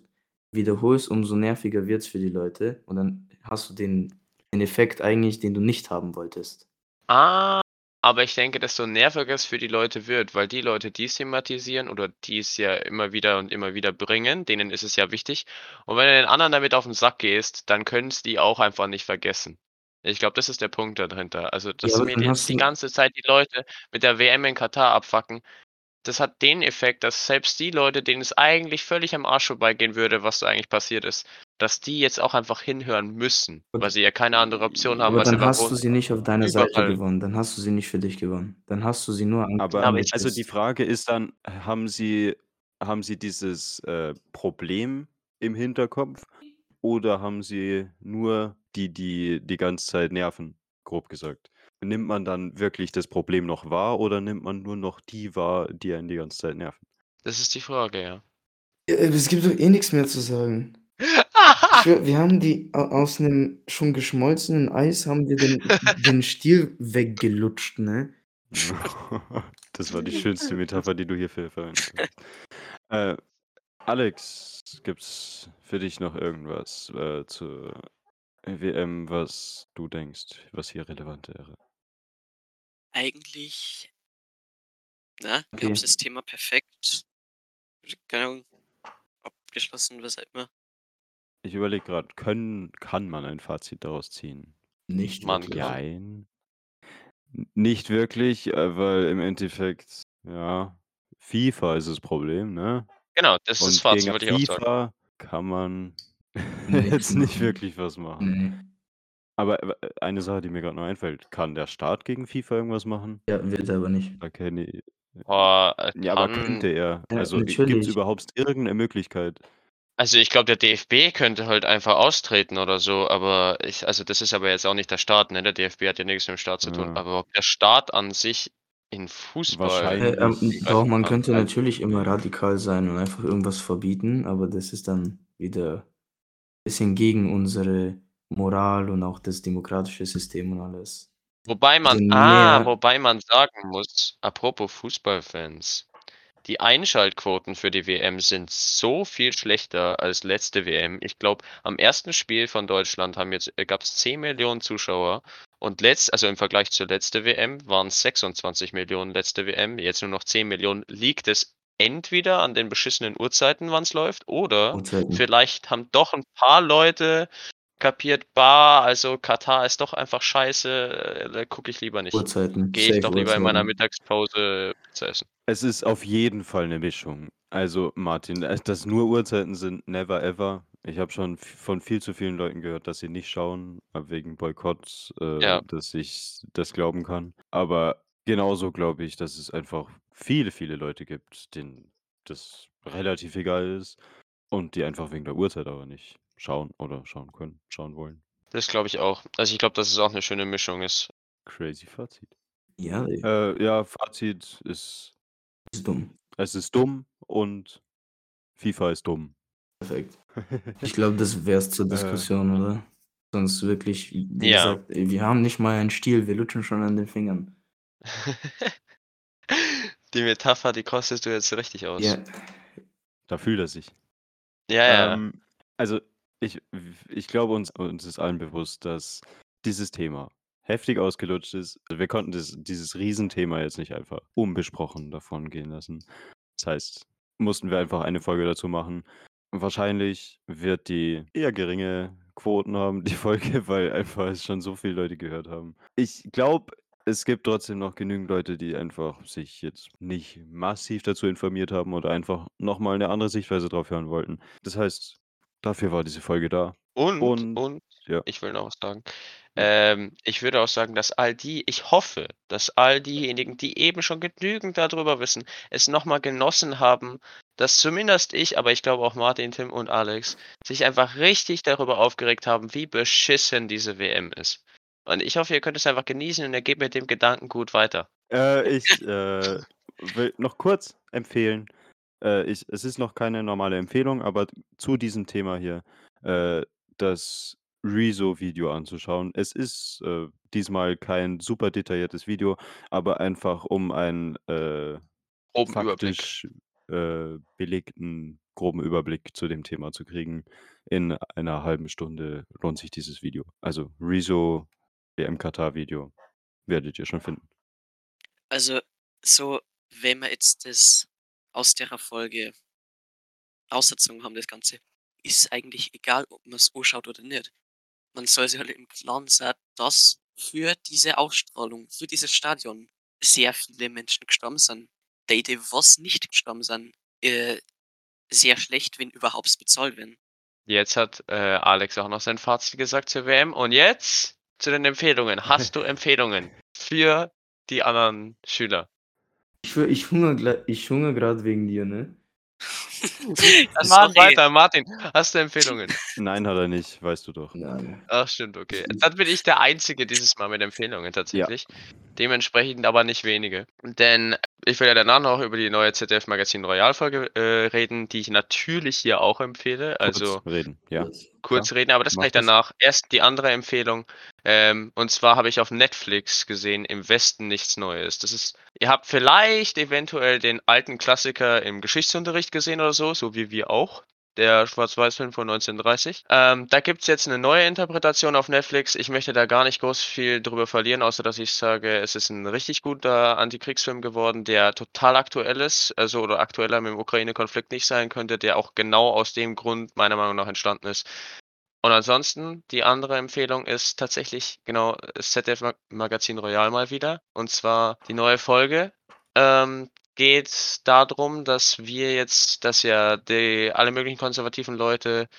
wiederholst, umso nerviger wird's für die Leute und dann hast du den den Effekt eigentlich, den du nicht haben wolltest. Ah, aber ich denke, desto nerviger es für die Leute wird, weil die Leute, die's thematisieren oder die es ja immer wieder und immer wieder bringen, denen ist es ja wichtig. Und wenn du den anderen damit auf 'n Sack gehst, dann können's die auch einfach nicht vergessen. Ich glaube, das ist der Punkt da dahinter. Also, Ja, dass aber mir jetzt die ganze Zeit die Leute mit der WM in Katar abfucken, das hat den Effekt, dass selbst die Leute, denen es eigentlich völlig am Arsch vorbeigehen würde, was da eigentlich passiert ist, dass die jetzt auch einfach hinhören müssen, Gut. weil sie ja keine andere Option haben. Aber dann hast du sie nicht auf deiner Seite überall- gewonnen. Dann hast du sie nicht für dich gewonnen. Dann hast du sie nur an Aber aber ich- also die Frage ist dann, haben Sie, haben Sie dieses äh, Problem im Hinterkopf oder haben Sie nur die, die die ganze Zeit nerven, grob gesagt? Nimmt man dann wirklich das Problem noch wahr oder nimmt man nur noch die wahr, die einen die ganze Zeit nerven? Das ist die Frage, ja. Ja, Es gibt doch eh nichts mehr zu sagen. Schwör, wir haben die au- aus einem schon geschmolzenen Eis haben wir den, den Stiel weggelutscht, ne? Das war die schönste Metapher, die du hierfür verwendet hast. Äh, Alex, gibt's für dich noch irgendwas äh, zur WM, was du denkst, was hier relevant wäre? Eigentlich, na, wir Okay. haben das Thema perfekt, keine Ahnung, abgeschlossen, was auch immer. Ich überlege gerade, können, kann man ein Fazit daraus ziehen? Nicht Mann, wirklich. Nein. Nicht wirklich, äh, weil im Endeffekt, ja, FIFA ist das Problem, ne? Genau, das ist das Und Fazit, gegen würde ich auch sagen. FIFA kann man jetzt nicht wirklich was machen. Aber äh, eine Sache, die mir gerade noch einfällt, kann der Staat gegen FIFA irgendwas machen? Ja, wird er aber nicht. Da kenne ich, Boah, äh, ja, aber kann- könnte er. Ja, Also gibt es natürlich. überhaupt irgendeine Möglichkeit? Also ich glaube, der DFB könnte halt einfach austreten oder so, aber ich, also das ist aber jetzt auch nicht der Staat, ne? Der DFB hat ja nichts mit dem Staat zu tun. Ja. Aber ob der Staat an sich in Fußball. Wahrscheinlich. Äh, ähm, doch, man nicht. könnte natürlich immer radikal sein und einfach irgendwas verbieten, aber das ist dann wieder ein bisschen gegen unsere Moral und auch das demokratische System und alles. Wobei man, Also ah, mehr- wobei man sagen muss, apropos Fußballfans, die Einschaltquoten für die WM sind so viel schlechter als letzte WM. Ich glaube, am ersten Spiel von Deutschland haben jetzt gab es 10 Millionen Zuschauer und letzt, also im Vergleich zur letzte WM waren es 26 Millionen letzte WM, jetzt nur noch 10 Millionen. Liegt es entweder an den beschissenen Uhrzeiten, wann es läuft, oder Uhrzeiten. vielleicht haben doch ein paar Leute kapiert, bah, also Katar ist doch einfach scheiße, äh, da gucke ich lieber nicht. Uhrzeiten. Gehe ich doch lieber in meiner Uhrzeiten. Mittagspause Pizza essen. Es ist auf jeden Fall eine Mischung. Also, Martin, äh, dass nur Uhrzeiten sind, never ever. Ich habe schon von viel zu vielen Leuten gehört, dass sie nicht schauen, äh, wegen Boykott, äh, Ja. dass ich das glauben kann. Aber genauso glaube ich, dass es einfach viele, viele Leute gibt, denen das relativ egal ist und die einfach wegen der Uhrzeit aber nicht schauen oder schauen können, schauen wollen. Das glaube ich auch. Also ich glaube, dass es auch eine schöne Mischung ist. Crazy Fazit. Ja, Äh, ja, Fazit ist, ist dumm. es ist dumm und FIFA ist dumm. Perfekt. Ich glaube, das wäre es zur Äh. Diskussion, oder? Sonst wirklich, wie Ja. gesagt, wir haben nicht mal einen Stiel, wir lutschen schon an den Fingern. Die Metapher, die kostest du jetzt richtig aus. Ja, Da fühlt er sich. ja. ja. Ähm, also ich, ich glaube, uns, uns ist allen bewusst, dass dieses Thema heftig ausgelutscht ist. Also wir konnten das, dieses Riesenthema jetzt nicht einfach unbesprochen davon gehen lassen. Das heißt, mussten wir einfach eine Folge dazu machen. Wahrscheinlich wird die eher geringe Quoten haben, die Folge, weil einfach es schon so viele Leute gehört haben. Ich glaube, es gibt trotzdem noch genügend Leute, die einfach sich jetzt nicht massiv dazu informiert haben oder einfach nochmal eine andere Sichtweise drauf hören wollten. Das heißt, dafür war diese Folge da. Und, und- und, ja. ich will noch was sagen. Ähm, ich würde auch sagen, dass all die, ich hoffe, dass all diejenigen, die eben schon genügend darüber wissen, es nochmal genossen haben, dass zumindest ich, aber ich glaube auch Martin, Tim und Alex, sich einfach richtig darüber aufgeregt haben, wie beschissen diese WM ist. Und ich hoffe, ihr könnt es einfach genießen und ihr gebt mit dem Gedanken gut weiter. Äh, ich äh, will noch kurz empfehlen. Äh, ich, es ist noch keine normale Empfehlung, aber zu diesem Thema hier äh, das Rezo-Video anzuschauen. Es ist äh, diesmal kein super detailliertes Video, aber einfach um einen äh, Groben Überblick. faktisch äh, belegten groben Überblick zu dem Thema zu kriegen. In einer halben Stunde lohnt sich dieses Video. Also Rezo WM Katar Video werdet ihr schon finden. Also, so, wenn wir jetzt das aus der Folge ausgezogen haben, das Ganze, ist eigentlich egal, ob man es anschaut oder nicht. Man soll sich halt im Klaren sein, dass für diese Ausstrahlung, für dieses Stadion sehr viele Menschen gestorben sind. Date, was nicht gestorben sind, äh, sehr schlecht, wenn überhaupt bezahlt werden. Jetzt hat äh, Alex auch noch sein Fazit gesagt zur WM. Und jetzt zu den Empfehlungen. Hast du Empfehlungen für die anderen Schüler? Ich, ich hungere ich hunger gerade wegen dir, ne? Dann mach weiter, Martin. Hast du Empfehlungen? Nein, hat er nicht, weißt du doch. Nein. Ach, stimmt, okay. Dann bin ich der Einzige dieses Mal mit Empfehlungen tatsächlich. Dementsprechend aber nicht wenige. Denn ich will ja danach noch über die neue ZDF Magazin Royal Folge äh, reden, die ich natürlich hier auch empfehle. Also Kurz reden, ja. kurz reden, aber das Mach mache ich das. danach. Erst die andere Empfehlung. Ähm, und zwar habe ich auf Netflix gesehen, Im Westen nichts Neues. Das ist, ihr habt vielleicht eventuell den alten Klassiker im Geschichtsunterricht gesehen oder so, so wie wir auch. Der Schwarz-Weiß-Film von 1930. Ähm, da gibt es jetzt eine neue Interpretation auf Netflix. Ich möchte da gar nicht groß viel drüber verlieren, außer dass ich sage, es ist ein richtig guter Antikriegsfilm geworden, der total aktuell ist, also oder aktueller mit dem Ukraine-Konflikt nicht sein könnte, der auch genau aus dem Grund meiner Meinung nach entstanden ist. Und ansonsten, die andere Empfehlung ist tatsächlich genau das ZDF-Magazin Royal mal wieder. Und zwar die neue Folge. Ähm, geht darum, dass wir jetzt, dass ja die, alle möglichen konservativen Leute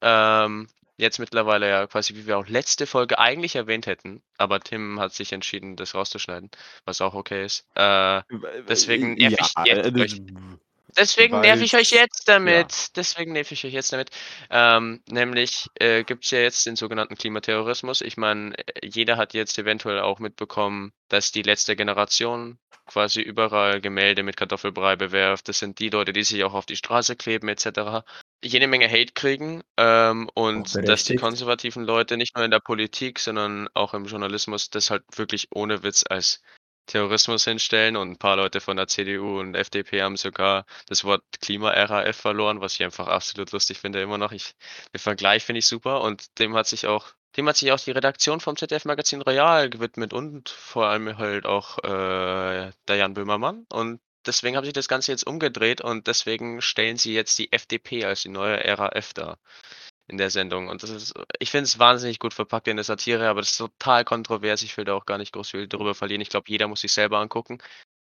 ähm, jetzt mittlerweile ja quasi, wie wir auch letzte Folge eigentlich erwähnt hätten, aber Tim hat sich entschieden, das rauszuschneiden, was auch okay ist. Äh, Deswegen nerv ich äh, euch. Deswegen nerv ich euch jetzt damit. Deswegen nerv ich euch jetzt damit. Ähm, nämlich äh, gibt es ja jetzt den sogenannten Klimaterrorismus. Ich meine, jeder hat jetzt eventuell auch mitbekommen, dass die letzte Generation quasi überall Gemälde mit Kartoffelbrei bewerft. Das sind die Leute, die sich auch auf die Straße kleben etc. Jede Menge Hate kriegen ähm, und dass die konservativen Leute nicht nur in der Politik, sondern auch im Journalismus das halt wirklich ohne Witz als Terrorismus hinstellen und ein paar Leute von der CDU und FDP haben sogar das Wort Klima-RAF verloren, was ich einfach absolut lustig finde immer noch. Ich, den Vergleich finde ich super und dem hat sich auch, dem hat sich auch die Redaktion vom ZDF-Magazin Royal gewidmet und vor allem halt auch äh, der Jan Böhmermann und deswegen haben sie das Ganze jetzt umgedreht und deswegen stellen sie jetzt die FDP als die neue RAF dar in der Sendung. Und das ist, ich finde es wahnsinnig gut verpackt in der Satire, aber das ist total kontrovers. Ich will da auch gar nicht groß viel drüber verlieren. Ich glaube, jeder muss sich selber angucken.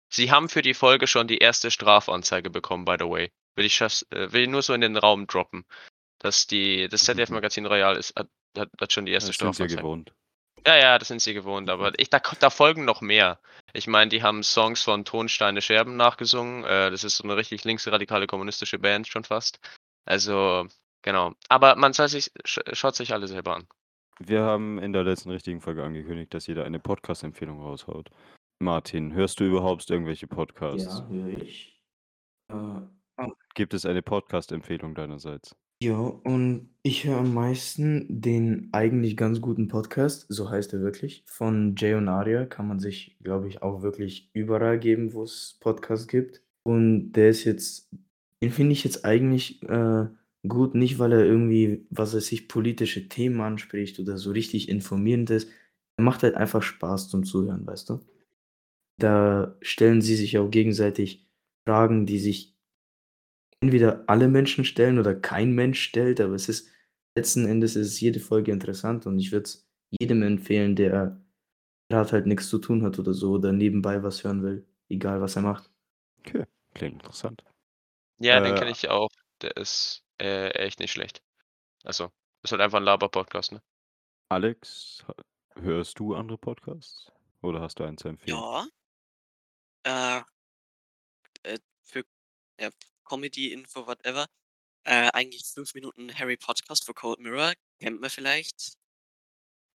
Sie haben für die Folge schon die erste Strafanzeige bekommen, by the way. Will ich, schaff's- äh, will ich nur so in den Raum droppen. Dass die, das ZDF-Magazin Royal ist, hat, hat, hat schon die erste Das sind sie Strafanzeige. gewohnt. Ja, ja, das sind sie gewohnt, aber ich, da, da folgen noch mehr. Ich meine, die haben Songs von Tonsteine Scherben nachgesungen. Äh, das ist so eine richtig linksradikale kommunistische Band schon fast. Also, genau. Aber man soll sich, sch schaut sich alle selber an. Wir haben in der letzten richtigen Folge angekündigt, dass jeder eine Podcast-Empfehlung raushaut. Martin, hörst du überhaupt irgendwelche Podcasts? Ja, höre ich. Äh, Gibt es eine Podcast-Empfehlung deinerseits? ja, und ich höre am meisten den eigentlich ganz guten Podcast, so heißt er wirklich, von Jay und Aria. Kann man sich, glaube ich, auch wirklich überall geben, wo es Podcasts gibt. Und der ist jetzt, den finde ich jetzt eigentlich äh, gut, nicht weil er irgendwie, was weiß ich, politische Themen anspricht oder so richtig informierend ist. Er macht halt einfach Spaß zum Zuhören, weißt du? Da stellen sie sich auch gegenseitig Fragen, die sich entweder alle Menschen stellen oder kein Mensch stellt, aber es ist letzten Endes ist jede Folge interessant und ich würde es jedem empfehlen, der gerade halt nichts zu tun hat oder so oder nebenbei was hören will, egal was er macht. Okay, klingt interessant. Ja, den Äh, kenne ich auch. Der ist äh, echt nicht schlecht. Also, ist halt einfach ein Laber-Podcast, ne? Alex, hörst du andere Podcasts? Oder hast du einen zu empfehlen? Ja. Äh, äh, für ja, Comedy, Info, whatever. Äh, eigentlich 5 Minuten Harry Podcast für Cold Mirror. Kennt man vielleicht.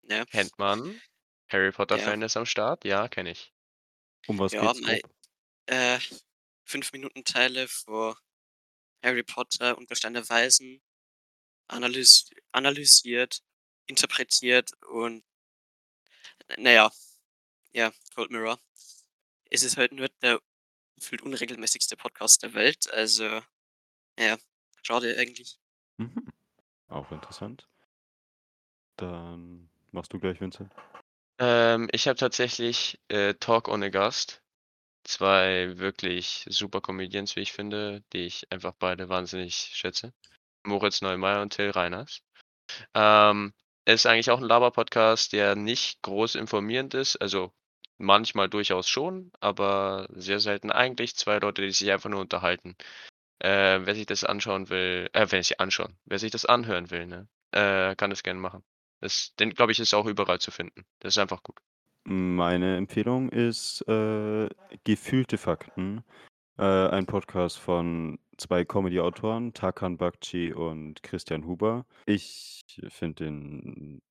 Ja. Kennt man. Harry Potter-Fan ist am Start? Ja, kenne ich. Um was Ja, geht's? mei, grob? äh, 5 Minuten Teile für Harry Potter und Gestein Weisen analys analysiert, interpretiert und naja, ja, Cold Mirror. Es ist halt nur der gefühlt unregelmäßigste Podcast der Welt, also ja, schade eigentlich. Mhm. Auch interessant. Dann machst du gleich, Vincent. Ähm, ich habe tatsächlich äh, Talk ohne Gast. Zwei wirklich super Comedians, wie ich finde, die ich einfach beide wahnsinnig schätze. Moritz Neumeier und Till Reiners. Ähm, ist eigentlich auch ein Laber-Podcast, der nicht groß informierend ist. Also manchmal durchaus schon, aber sehr selten eigentlich zwei Leute, die sich einfach nur unterhalten. Äh, wer sich das anschauen will, äh, wer sich anschauen, wer sich das anhören will, ne, äh, kann das gerne machen. Das, den glaube ich, ist auch überall zu finden. Das ist einfach gut. Meine Empfehlung ist äh, Gefühlte Fakten. Äh, ein Podcast von zwei Comedy-Autoren, Tarkan Bakci und Christian Huber. Ich finde den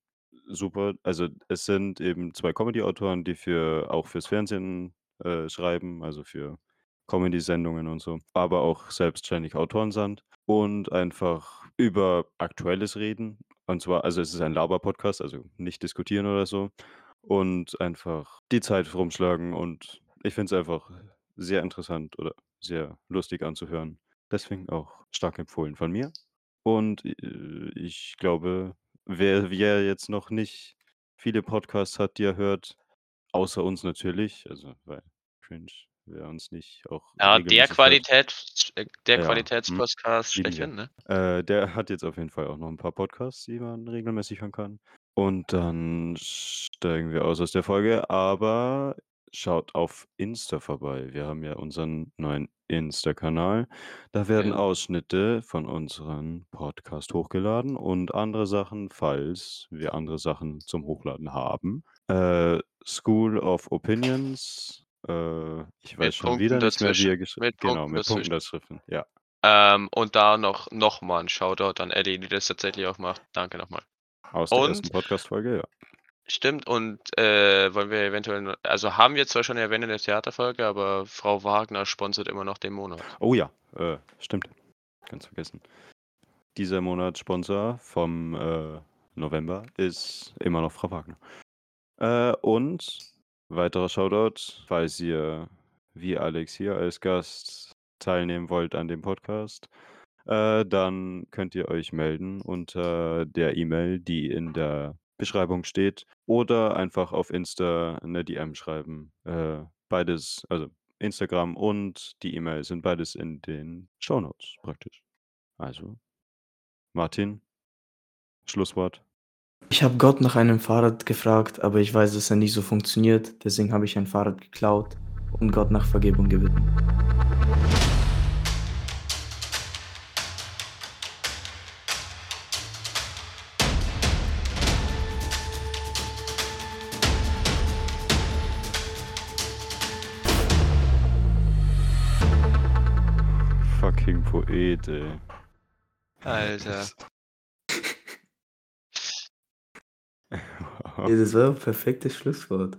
super. Also es sind eben zwei Comedy-Autoren, die für auch fürs Fernsehen äh, schreiben, also für Comedy-Sendungen und so, aber auch selbstständig Autoren sind und einfach über Aktuelles reden. Und zwar, also es ist ein Laber-Podcast, also nicht diskutieren oder so. Und einfach die Zeit rumschlagen und ich finde es einfach sehr interessant oder sehr lustig anzuhören. Deswegen auch stark empfohlen von mir. Und äh, ich glaube, wer, wer jetzt noch nicht viele Podcasts hat, die er hört, außer uns natürlich, also weil Cringe, wer uns nicht auch Ja, der regelmäßig hört. Qualität, äh, der Ja, hm, Qualitätspodcast lieben schlechthin, ne? Äh, der hat jetzt auf jeden Fall auch noch ein paar Podcasts, die man regelmäßig hören kann. Und dann steigen wir aus aus der Folge, aber schaut auf Insta vorbei. Wir haben ja unseren neuen Insta-Kanal. Da werden Ja. Ausschnitte von unserem Podcast hochgeladen und andere Sachen, falls wir andere Sachen zum Hochladen haben. Äh, School of Opinions. Äh, ich Mit weiß schon Punkten wieder nicht mehr, wie dazwischen. er geschrieben Mit Genau, mit Punkten dazwischen. dazwischen. Ja. Ähm, und da noch, noch mal ein Shoutout an Eddie, die das tatsächlich auch macht. Danke nochmal. Aus der ersten Und Podcast-Folge, ja. stimmt, und äh, wollen wir eventuell, also haben wir zwar schon erwähnt in der Theaterfolge, aber Frau Wagner sponsert immer noch den Monat. Oh ja, äh, stimmt. Ganz vergessen. Dieser Monat Sponsor vom äh, November ist immer noch Frau Wagner. Äh, und weiterer Shoutout, falls ihr wie Alex hier als Gast teilnehmen wollt an dem Podcast, äh, dann könnt ihr euch melden unter der E-Mail, die in der Beschreibung steht, oder einfach auf Insta eine DM schreiben. Äh, beides, also Instagram und die E-Mail sind beides in den Shownotes praktisch. Also, Martin, Schlusswort. Ich habe Gott nach einem Fahrrad gefragt, aber ich weiß, dass er nicht so funktioniert. Deswegen habe ich ein Fahrrad geklaut und Gott nach Vergebung gebeten. Ey. Alter. Ja, das war ein perfektes Schlusswort.